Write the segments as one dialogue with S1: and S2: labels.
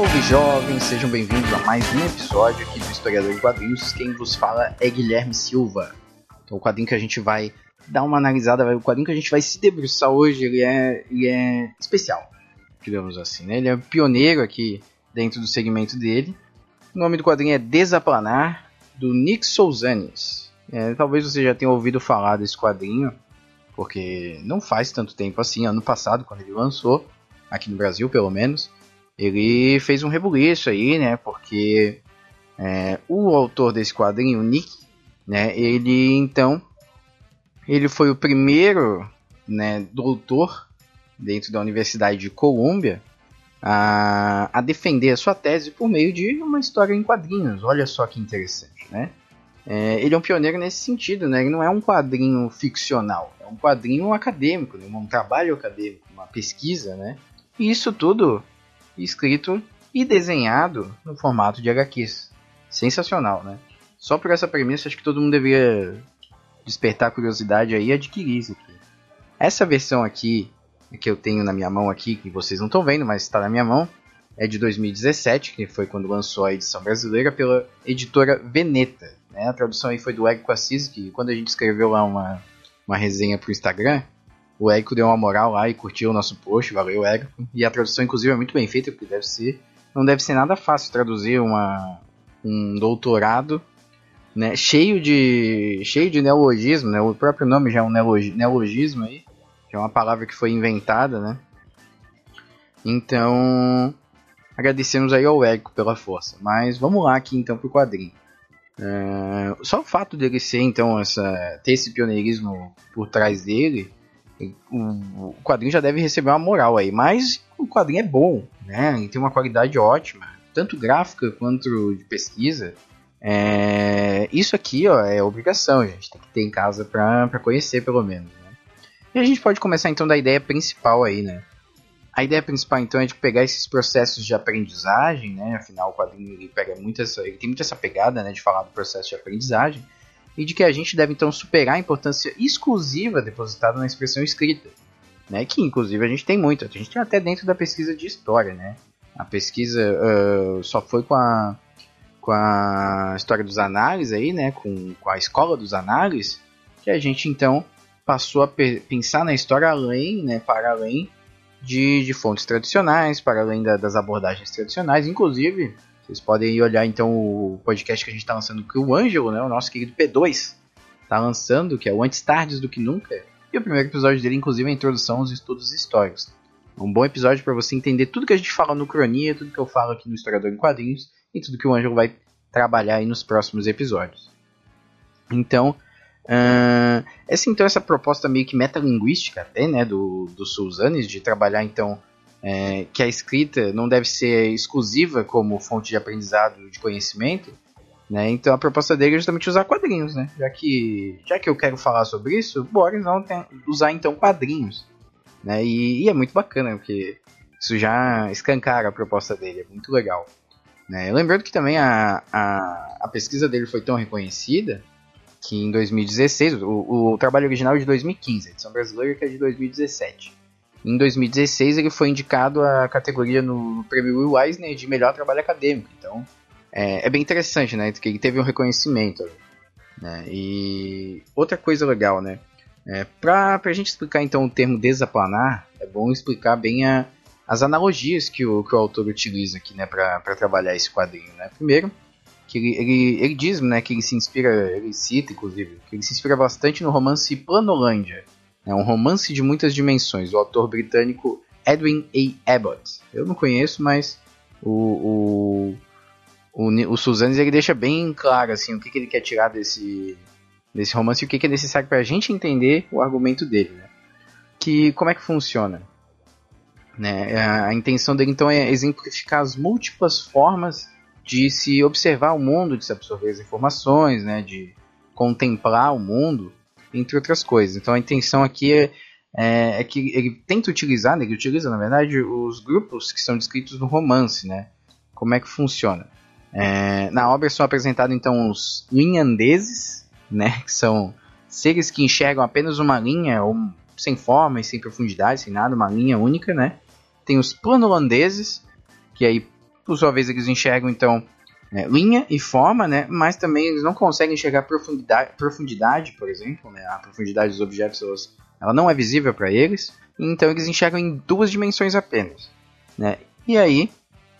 S1: Salve jovens, sejam bem-vindos a mais um episódio aqui do Historiador em Quadrinhos. Quem vos fala é Guilherme Silva. Então, o quadrinho que a gente vai dar uma analisada, o quadrinho que a gente vai se debruçar hoje, ele é, ele é especial, digamos assim. Né? Ele é pioneiro aqui dentro do segmento dele. O nome do quadrinho é Desaplanar, do Nick Souzanes. É, talvez você já tenha ouvido falar desse quadrinho, porque não faz tanto tempo assim, ano passado, quando ele lançou, aqui no Brasil pelo menos ele fez um rebuliço aí, né? Porque é, o autor desse quadrinho, Nick, né? Ele então ele foi o primeiro, né, doutor dentro da Universidade de Colômbia a, a defender a sua tese por meio de uma história em quadrinhos. Olha só que interessante, né? É, ele é um pioneiro nesse sentido, né? Ele não é um quadrinho ficcional, é um quadrinho acadêmico, né? um trabalho acadêmico, uma pesquisa, né? E isso tudo escrito e desenhado no formato de HQs. Sensacional, né? Só por essa premissa, acho que todo mundo deveria despertar curiosidade aí e adquirir isso aqui. Essa versão aqui, que eu tenho na minha mão aqui, que vocês não estão vendo, mas está na minha mão, é de 2017, que foi quando lançou a edição brasileira pela editora Veneta. Né? A tradução aí foi do Érico Assis, que quando a gente escreveu lá uma, uma resenha pro Instagram, o Érico deu uma moral lá e curtiu o nosso post, valeu Érico. E a tradução inclusive é muito bem feita, porque deve ser, não deve ser nada fácil traduzir uma, um doutorado né, cheio de cheio de neologismo, né? O próprio nome já é um neologismo aí, que é uma palavra que foi inventada, né? Então, agradecemos aí ao Érico pela força. Mas vamos lá aqui então pro quadrinho. Uh, só o fato dele ser então essa ter esse pioneirismo por trás dele o quadrinho já deve receber uma moral aí, mas o quadrinho é bom, né? E tem uma qualidade ótima, tanto gráfica quanto de pesquisa. É... Isso aqui, ó, é obrigação, gente. Tem que ter em casa pra conhecer, pelo menos. Né? E a gente pode começar então da ideia principal aí, né? A ideia principal então é de pegar esses processos de aprendizagem, né? Afinal, o quadrinho ele pega muito essa, ele tem muito essa pegada, né, de falar do processo de aprendizagem e de que a gente deve então superar a importância exclusiva depositada na expressão escrita, né? Que inclusive a gente tem muito, a gente tem até dentro da pesquisa de história, né? A pesquisa uh, só foi com a com a história dos análises aí, né? Com, com a escola dos análises, que a gente então passou a pensar na história além, né? Para além de, de fontes tradicionais, para além da, das abordagens tradicionais, inclusive vocês podem olhar então o podcast que a gente está lançando que o Ângelo, né, o nosso querido P2, está lançando, que é o Antes Tardes do que Nunca. E o primeiro episódio dele, inclusive, é a introdução aos estudos históricos. Um bom episódio para você entender tudo que a gente fala no Cronia, tudo que eu falo aqui no Historiador em Quadrinhos e tudo que o Ângelo vai trabalhar aí nos próximos episódios. Então, uh, essa então essa proposta meio que metalinguística até, né, do, do Sulzanes, de trabalhar então é, que a escrita não deve ser exclusiva como fonte de aprendizado de conhecimento, né? Então a proposta dele é justamente usar quadrinhos, né? Já que, já que eu quero falar sobre isso, bora então usar então quadrinhos, né? E, e, é muito bacana, porque isso já escancara a proposta dele, é muito legal. Né? Lembrando que também a, a, a pesquisa dele foi tão reconhecida que em 2016, o, o trabalho original é de 2015, a edição brasileira que é de 2017. Em 2016 ele foi indicado à categoria no prêmio Will Eisner de melhor trabalho acadêmico. Então é, é bem interessante, né? Que ele teve um reconhecimento. Né? E outra coisa legal, né? É, para a gente explicar então o termo desaplanar, é bom explicar bem a, as analogias que o, que o autor utiliza aqui, né, para trabalhar esse quadrinho, né? Primeiro, que ele, ele, ele diz, né, que ele se inspira, ele cita inclusive, que ele se inspira bastante no romance Planolândia, é um romance de muitas dimensões, do autor britânico Edwin A. Abbott. Eu não conheço, mas o, o, o, o Suzanes ele deixa bem claro assim, o que, que ele quer tirar desse, desse romance e o que, que é necessário para a gente entender o argumento dele. Né? Que como é que funciona? Né? A, a intenção dele então é exemplificar as múltiplas formas de se observar o mundo, de se absorver as informações, né? de contemplar o mundo, entre outras coisas. Então a intenção aqui é, é, é que ele tenta utilizar, né? ele utiliza na verdade os grupos que são descritos no romance, né? Como é que funciona? É, na obra são apresentados então os linhandeses, né, que são seres que enxergam apenas uma linha, ou sem forma e sem profundidade, sem nada, uma linha única, né? Tem os planolandeses, que aí, por sua vez, eles enxergam então né, linha e forma, né? Mas também eles não conseguem enxergar profundidade, profundidade por exemplo, né? A profundidade dos objetos ela não é visível para eles, então eles enxergam em duas dimensões apenas, né? E aí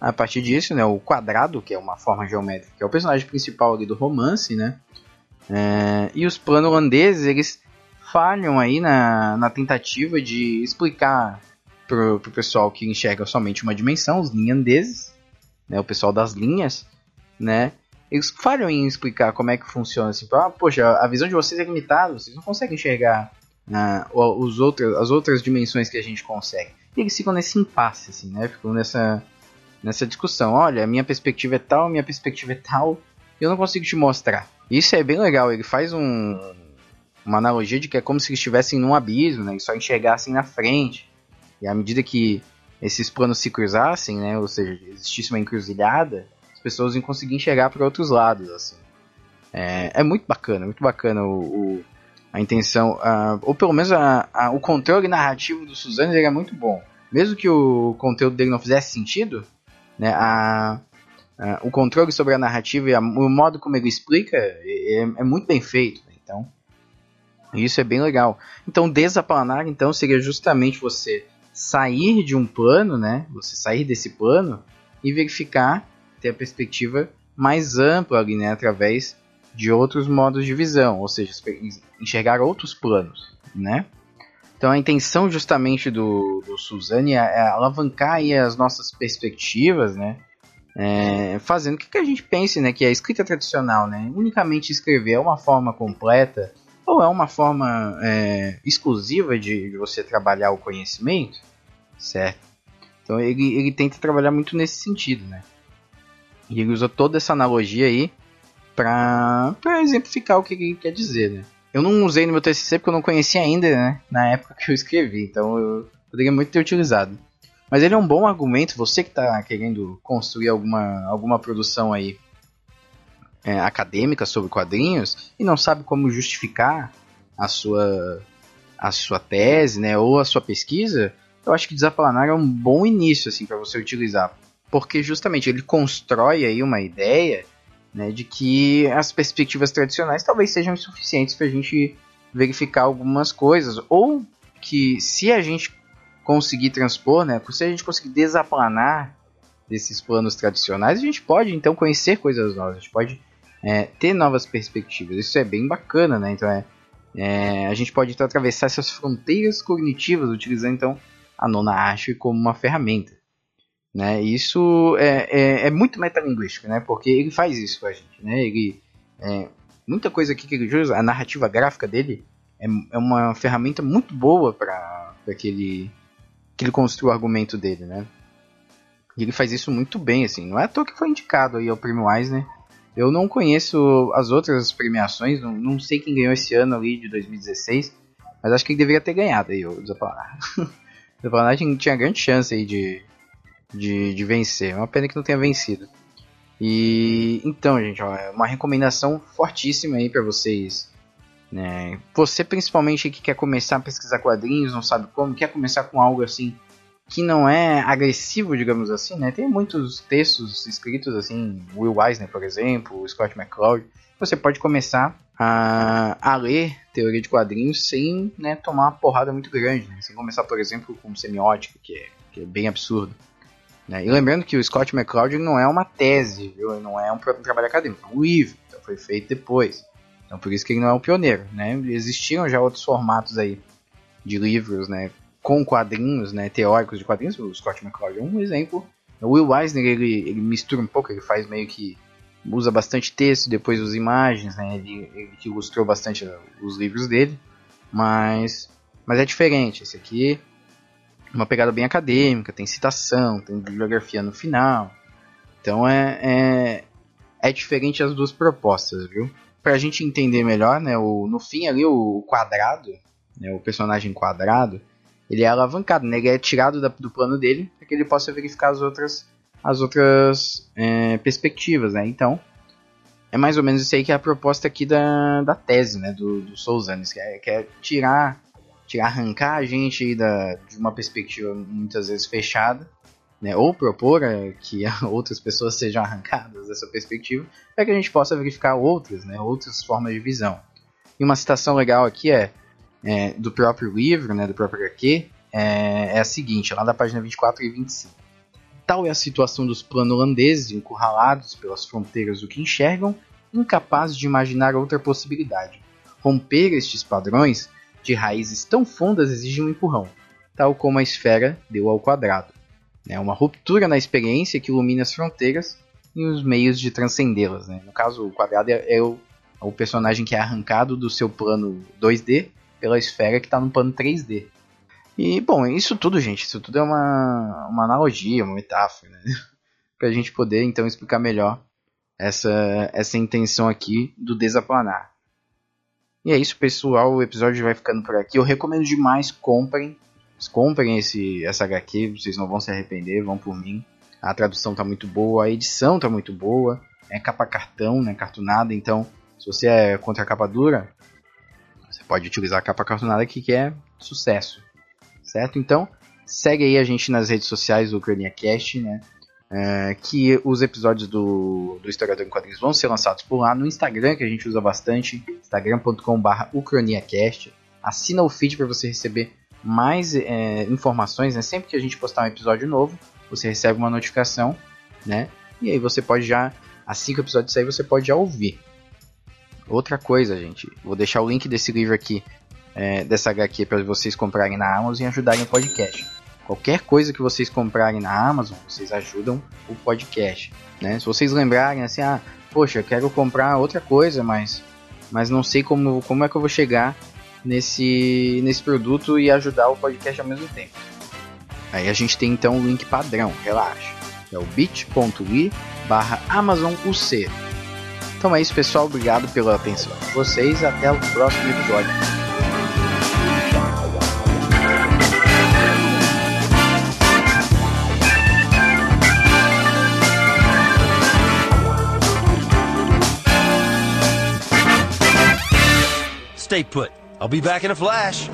S1: a partir disso, né, o quadrado, que é uma forma geométrica, que é o personagem principal ali do romance, né, é, e os planos holandeses, eles falham aí na, na tentativa de explicar pro, pro pessoal que enxerga somente uma dimensão, os linhandeses, né, o pessoal das linhas, né, eles falham em explicar como é que funciona, assim, ah, poxa, a visão de vocês é limitada, vocês não conseguem enxergar uh, os outros, as outras dimensões que a gente consegue. E eles ficam nesse impasse, assim, né, ficam nessa nessa discussão. Olha, a minha perspectiva é tal, minha perspectiva é tal, eu não consigo te mostrar. Isso é bem legal, ele faz um, uma analogia de que é como se estivessem num abismo, né, e só enxergassem na frente. E à medida que esses planos se cruzassem, né, ou seja, existisse uma encruzilhada, pessoas iam conseguir enxergar para outros lados, assim. É, é, muito bacana, muito bacana o, o a intenção, uh, ou pelo menos a, a, o controle narrativo do Suzanne é muito bom. Mesmo que o conteúdo dele não fizesse sentido, né? A, a, o controle sobre a narrativa e a, o modo como ele explica é, é muito bem feito. Né? Então, isso é bem legal. Então, desaplanar então seria justamente você sair de um plano, né? Você sair desse plano e verificar, ter a perspectiva mais ampla ali, né? Através de outros modos de visão, ou seja, enxergar outros planos, né? Então a intenção justamente do, do Suzane é, é alavancar aí as nossas perspectivas, né? É, fazendo que, que a gente pense, né, que a escrita tradicional, né, unicamente escrever é uma forma completa ou é uma forma é, exclusiva de, de, você trabalhar o conhecimento, certo? Então ele, ele tenta trabalhar muito nesse sentido, né? E ele usa toda essa analogia aí para exemplificar o que ele quer dizer, né? Eu não usei no meu TCC porque eu não conhecia ainda, né? Na época que eu escrevi, então eu poderia muito ter utilizado. Mas ele é um bom argumento, você que está querendo construir alguma, alguma produção aí é, acadêmica sobre quadrinhos e não sabe como justificar a sua, a sua tese, né, ou a sua pesquisa, eu acho que Desaplanar é um bom início assim para você utilizar, porque justamente ele constrói aí uma ideia né, de que as perspectivas tradicionais talvez sejam insuficientes para a gente verificar algumas coisas, ou que se a gente conseguir transpor, né, se a gente conseguir desaplanar desses planos tradicionais, a gente pode então conhecer coisas novas, a gente pode é, ter novas perspectivas. Isso é bem bacana, né? Então é, é, a gente pode então atravessar essas fronteiras cognitivas utilizando então a nona arte como uma ferramenta. Né? Isso é, é, é, muito metalinguístico, né? porque ele faz isso com a gente. Né? Ele, é, muita coisa aqui que ele usa, a narrativa gráfica dele é, é uma ferramenta muito boa para que ele, que ele construa o argumento dele. Né? E ele faz isso muito bem, assim. Não é à toa que foi indicado aí ao Prêmio Eisner. Eu não conheço as outras premiações, não, não sei quem ganhou esse ano ali de 2016, mas acho que ele deveria ter ganhado aí o Zapanar. o Zapanar tinha grande chance aí de, de, de vencer. É uma pena que não tenha vencido. E então, gente, ó, é uma recomendação fortíssima aí para vocês. Né? Você principalmente que quer começar a pesquisar quadrinhos, não sabe como, quer começar com algo assim que não é agressivo, digamos assim, né? Tem muitos textos escritos assim, Will Eisner, por exemplo, Scott McCloud. Você pode começar a, a ler teoria de quadrinhos sem né, tomar uma porrada muito grande, né? Sem começar, por exemplo, com semiótica, que é, que é bem absurdo. Né? E lembrando que o Scott McCloud não é uma tese, viu? não é um trabalho acadêmico, é um livro, então foi feito depois. Então por isso que ele não é um pioneiro. Né? Existiam já outros formatos aí de livros né, com quadrinhos, né, teóricos de quadrinhos, o Scott McCloud é um exemplo. O Will Eisner ele, ele mistura um pouco, ele faz meio que usa bastante texto, depois usa imagens, né? Ele, ele ilustrou bastante os livros dele, mas, mas é diferente. Esse aqui uma pegada bem acadêmica, tem citação, tem bibliografia no final. Então é, é, é diferente as duas propostas, viu? Pra gente entender melhor, né, o, no fim ali o quadrado, né, o personagem quadrado, ele é alavancado, né, ele é tirado da, do plano dele para que ele possa verificar as outras, as outras é, perspectivas, né? Então, é mais ou menos isso aí que é a proposta aqui da, da tese, né, do, do Souzanes, que é, que é tirar tirar, arrancar a gente da, de uma perspectiva muitas vezes fechada, né, ou propor é, que outras pessoas sejam arrancadas dessa perspectiva, para que a gente possa verificar outras, né, outras formas de visão. E uma citação legal aqui é, é do próprio livro, né, do próprio HQ, é, é a seguinte, lá da página 24 e 25. Tal é a situação dos plano-holandeses encurralados pelas fronteiras do que enxergam, incapazes de imaginar outra possibilidade. Romper estes padrões de raízes tão fundas exige um empurrão, tal como a esfera deu ao quadrado. É uma ruptura na experiência que ilumina as fronteiras e os meios de transcendê-las. Né? No caso, o quadrado é, é, o, é, o, personagem que é arrancado do seu plano 2D pela esfera que está no plano 3D. E, bom, isso tudo, gente, isso tudo é uma, uma analogia, uma metáfora, né? para a gente poder, então, explicar melhor essa, essa intenção aqui do desaplanar. E é isso, pessoal. O episódio vai ficando por aqui. Eu recomendo demais comprem. Comprem esse, essa HQ, vocês não vão se arrepender, vão por mim. A tradução tá muito boa, a edição tá muito boa. É capa cartão, né? Cartunada. Então, se você é contra a capa dura, você pode utilizar a capa cartunada aqui, que é sucesso. Certo? Então, segue aí a gente nas redes sociais do Cast, né? É, que os episódios do, do Historiador em Quadrinhos vão ser lançados por lá no Instagram, que a gente usa bastante, instagram.com.br ucroniacast. Assina o feed para você receber mais é, informações, né? Sempre que a gente postar um episódio novo, você recebe uma notificação, né? E aí você pode já, assim que o episódio sair, você pode já ouvir. Outra coisa, gente, vou deixar o link desse livro aqui, é, dessa HQ, para vocês comprarem na Amazon e ajudarem o podcast. Qualquer coisa que vocês comprarem na Amazon, vocês ajudam o podcast. Né? Se vocês lembrarem assim, ah, poxa, quero comprar outra coisa, mas, mas não sei como, como é que eu vou chegar nesse, nesse produto e ajudar o podcast ao mesmo tempo. Aí a gente tem então o link padrão, relaxa. É o bit.ly barra AmazonUC. Então é isso pessoal, obrigado pela atenção de vocês, até o próximo episódio.
S2: Stay put. I'll be back in a flash.